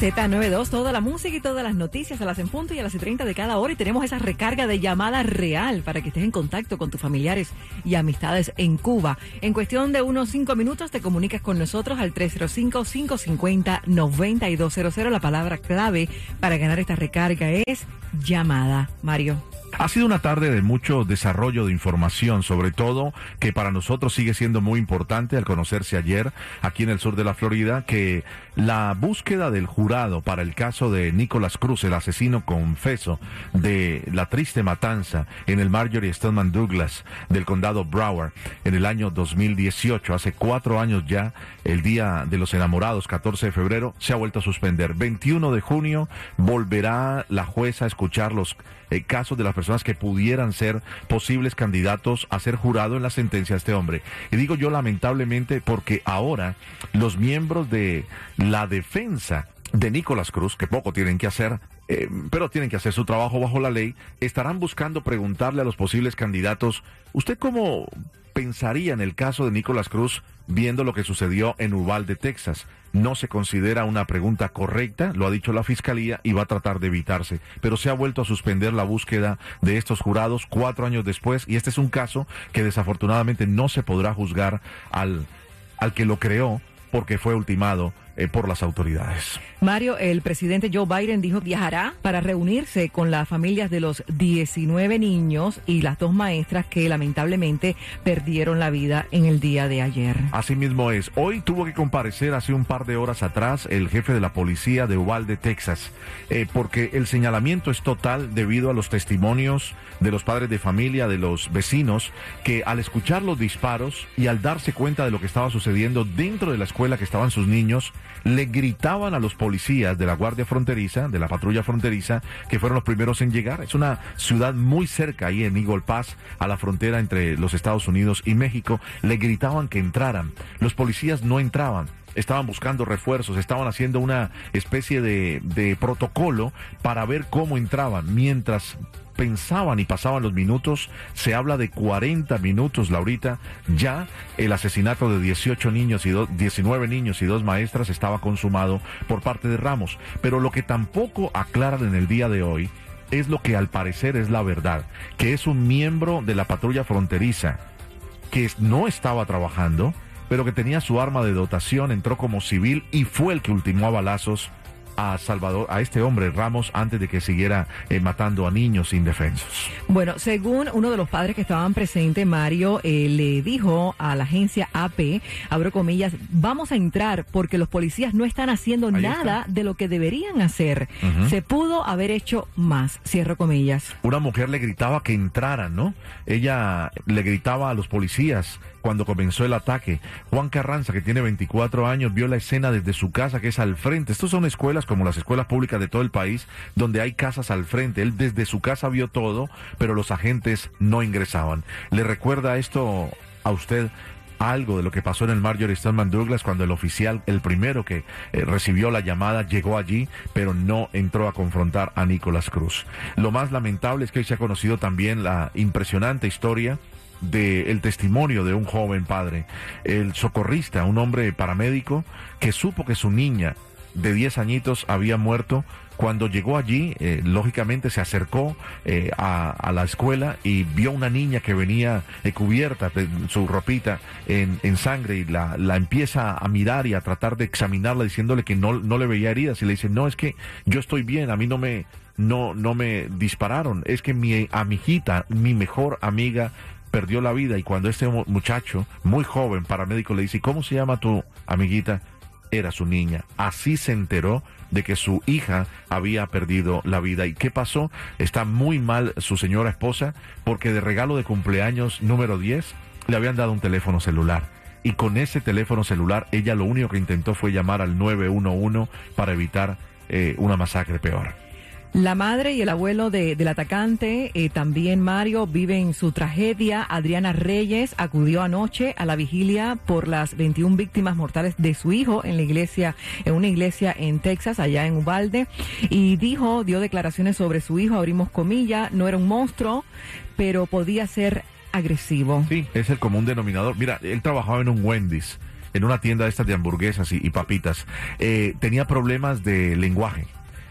Z92, toda la música y todas las noticias a las en punto y a las 30 de cada hora. Y tenemos esa recarga de llamada real para que estés en contacto con tus familiares y amistades en Cuba. En cuestión de unos 5 minutos te comunicas con nosotros al 305-550-9200. La palabra clave para ganar esta recarga es llamada. Mario. Ha sido una tarde de mucho desarrollo de información, sobre todo que para nosotros sigue siendo muy importante al conocerse ayer aquí en el sur de la Florida que la búsqueda del jurado para el caso de Nicolás Cruz, el asesino confeso de la triste matanza en el Marjorie Stoneman Douglas del condado Broward en el año 2018, hace cuatro años ya, el día de los enamorados, 14 de febrero, se ha vuelto a suspender. 21 de junio volverá la jueza a escuchar los eh, casos de las personas que pudieran ser posibles candidatos a ser jurado en la sentencia de este hombre. Y digo yo lamentablemente porque ahora los miembros de la defensa de Nicolás Cruz, que poco tienen que hacer, eh, pero tienen que hacer su trabajo bajo la ley, estarán buscando preguntarle a los posibles candidatos, ¿usted cómo pensaría en el caso de Nicolás Cruz viendo lo que sucedió en Uvalde, Texas? No se considera una pregunta correcta, lo ha dicho la Fiscalía, y va a tratar de evitarse. Pero se ha vuelto a suspender la búsqueda de estos jurados cuatro años después, y este es un caso que desafortunadamente no se podrá juzgar al, al que lo creó porque fue ultimado eh, por las autoridades. Mario, el presidente Joe Biden dijo que viajará para reunirse con las familias de los 19 niños y las dos maestras que lamentablemente perdieron la vida en el día de ayer. Así mismo es. Hoy tuvo que comparecer hace un par de horas atrás el jefe de la policía de Uvalde, Texas, eh, porque el señalamiento es total debido a los testimonios de los padres de familia, de los vecinos, que al escuchar los disparos y al darse cuenta de lo que estaba sucediendo dentro de la escuela que estaban sus niños, le gritaban a los policías de la Guardia Fronteriza, de la patrulla fronteriza, que fueron los primeros en llegar. Es una ciudad muy cerca ahí en Eagle Pass, a la frontera entre los Estados Unidos y México. Le gritaban que entraran. Los policías no entraban estaban buscando refuerzos, estaban haciendo una especie de, protocolo para ver cómo entraban, mientras pensaban y pasaban los minutos, se habla de 40 minutos, Laurita, ya el asesinato de 18 niños y 19 niños y dos maestras estaba consumado por parte de Ramos. Pero lo que tampoco aclaran en el día de hoy es lo que al parecer es la verdad, que es un miembro de la patrulla fronteriza que no estaba trabajando, pero que tenía su arma de dotación, entró como civil y fue el que ultimó a balazos a Salvador, a este hombre Ramos, antes de que siguiera eh, matando a niños indefensos. Bueno, según uno de los padres que estaban presentes, Mario eh, le dijo a la agencia AP, abro comillas, vamos a entrar porque los policías no están haciendo nada de lo que deberían hacer. Se pudo haber hecho más, cierro comillas. Una mujer le gritaba que entraran, ¿no? Ella le gritaba a los policías cuando comenzó el ataque. Juan Carranza, que tiene 24 años, vio la escena desde su casa, que es al frente. Estos son escuelas como las escuelas públicas de todo el país, donde hay casas al frente. Él desde su casa vio todo, pero los agentes no ingresaban. ¿Le recuerda esto a usted algo de lo que pasó en el Marjorie Stoneman Douglas cuando el oficial, el primero que eh, recibió la llamada, llegó allí, pero no entró a confrontar a Nicolás Cruz. Lo más lamentable es que hoy se ha conocido también la impresionante historia del testimonio de un joven padre, el socorrista, un hombre paramédico que supo que su niña de 10 añitos había muerto. Cuando llegó allí, eh, lógicamente se acercó eh, a, la escuela y vio una niña que venía eh, cubierta su ropita en, en sangre y la, la, empieza a mirar y a tratar de examinarla diciéndole que no, no le veía heridas y le dice, no, es que yo estoy bien, a mí no me, no, no me dispararon, es que mi amiguita, mi mejor amiga perdió la vida y cuando este muchacho, muy joven, paramédico, le dice, ¿cómo se llama tu amiguita? Era su niña. Así se enteró de que su hija había perdido la vida. ¿Y qué pasó? Está muy mal su señora esposa porque de regalo de cumpleaños número 10 le habían dado un teléfono celular. Y con ese teléfono celular ella lo único que intentó fue llamar al 911 para evitar eh, una masacre peor. La madre y el abuelo de, del atacante, eh, también Mario, viven su tragedia. Adriana Reyes acudió anoche a la vigilia por las 21 víctimas mortales de su hijo en la iglesia, en una iglesia en Texas, allá en Ubalde, y dijo, dio declaraciones sobre su hijo, abrimos comillas, no era un monstruo, pero podía ser agresivo. Sí, es el común denominador. Mira, él trabajaba en un Wendy's, en una tienda de estas de hamburguesas y, papitas. Eh, tenía problemas de lenguaje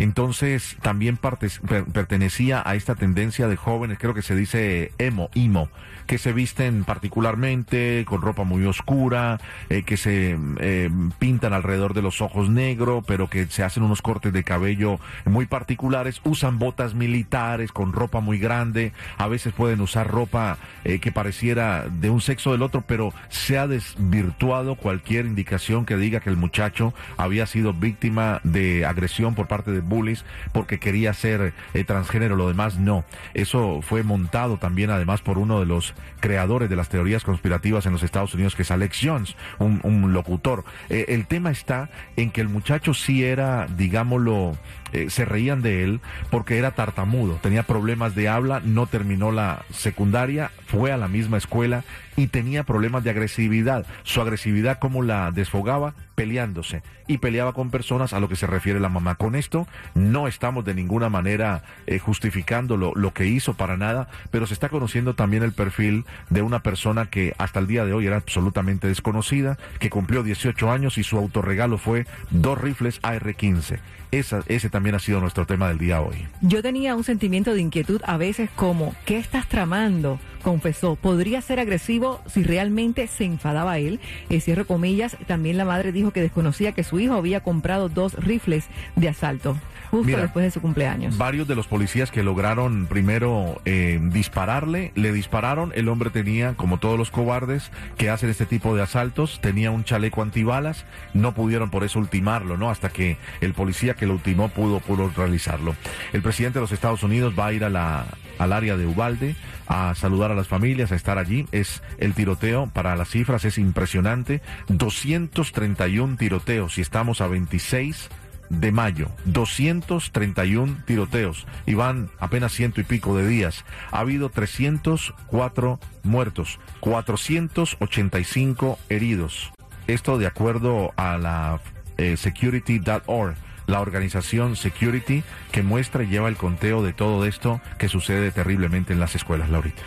entonces también pertenecía a esta tendencia de jóvenes, creo que se dice emo, emo, que se visten particularmente con ropa muy oscura, eh, que se eh, pintan alrededor de los ojos negro, pero que se hacen unos cortes de cabello muy particulares, usan botas militares con ropa muy grande, a veces pueden usar ropa eh, que pareciera de un sexo del otro, pero se ha desvirtuado cualquier indicación que diga que el muchacho había sido víctima de agresión por parte de bullies porque quería ser eh, transgénero, lo demás no. Eso fue montado también además por uno de los creadores de las teorías conspirativas en los Estados Unidos, que es Alex Jones, un, locutor. Eh, el tema está en que el muchacho sí era, digámoslo, eh, se reían de él porque era tartamudo, tenía problemas de habla, no terminó la secundaria, fue a la misma escuela y tenía problemas de agresividad. Su agresividad, ¿cómo la desfogaba? Peleándose. Y peleaba con personas a lo que se refiere la mamá. Con esto no estamos de ninguna manera eh, justificando lo, lo que hizo para nada, pero se está conociendo también el perfil de una persona que hasta el día de hoy era absolutamente desconocida, que cumplió 18 años y su autorregalo fue dos rifles AR-15. ese también ha sido nuestro tema del día hoy. Yo tenía un sentimiento de inquietud a veces como, ¿qué estás tramando? Confesó, podría ser agresivo si realmente se enfadaba él. Eh, cierro comillas, también la madre dijo que desconocía que su hijo había comprado dos rifles de asalto justo después de su cumpleaños. Varios de los policías que lograron primero eh, dispararle, le dispararon. El hombre tenía, como todos los cobardes que hacen este tipo de asaltos, tenía un chaleco antibalas. No pudieron por eso ultimarlo, ¿no? Hasta que el policía que lo ultimó pudo, pudo realizarlo. El presidente de los Estados Unidos va a ir a la, al área de Ubalde a saludar a las familias, a estar allí. Es el tiroteo, para las cifras es impresionante. 231 tiroteos y estamos a 26 de mayo, 231 tiroteos y van apenas ciento y pico de días. Ha habido 304 muertos, 485 heridos. Esto de acuerdo a la eh, security.org, la organización Security que muestra y lleva el conteo de todo esto que sucede terriblemente en las escuelas, Laurita.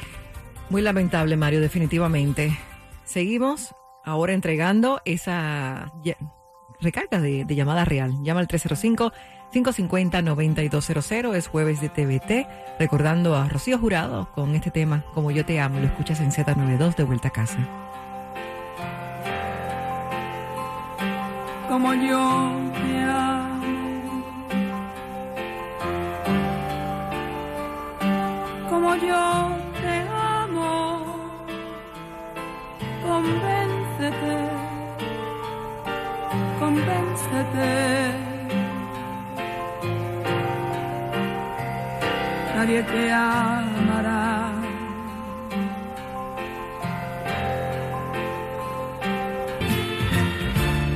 Muy lamentable, Mario, definitivamente. Seguimos ahora entregando esa recarga de, llamada real. Llama al 305-550-9200. Es jueves de TVT. Recordando a Rocío Jurado con este tema, Como yo te amo. Lo escuchas en Z92 de vuelta a casa. Como yo convéncete. Nadie te amará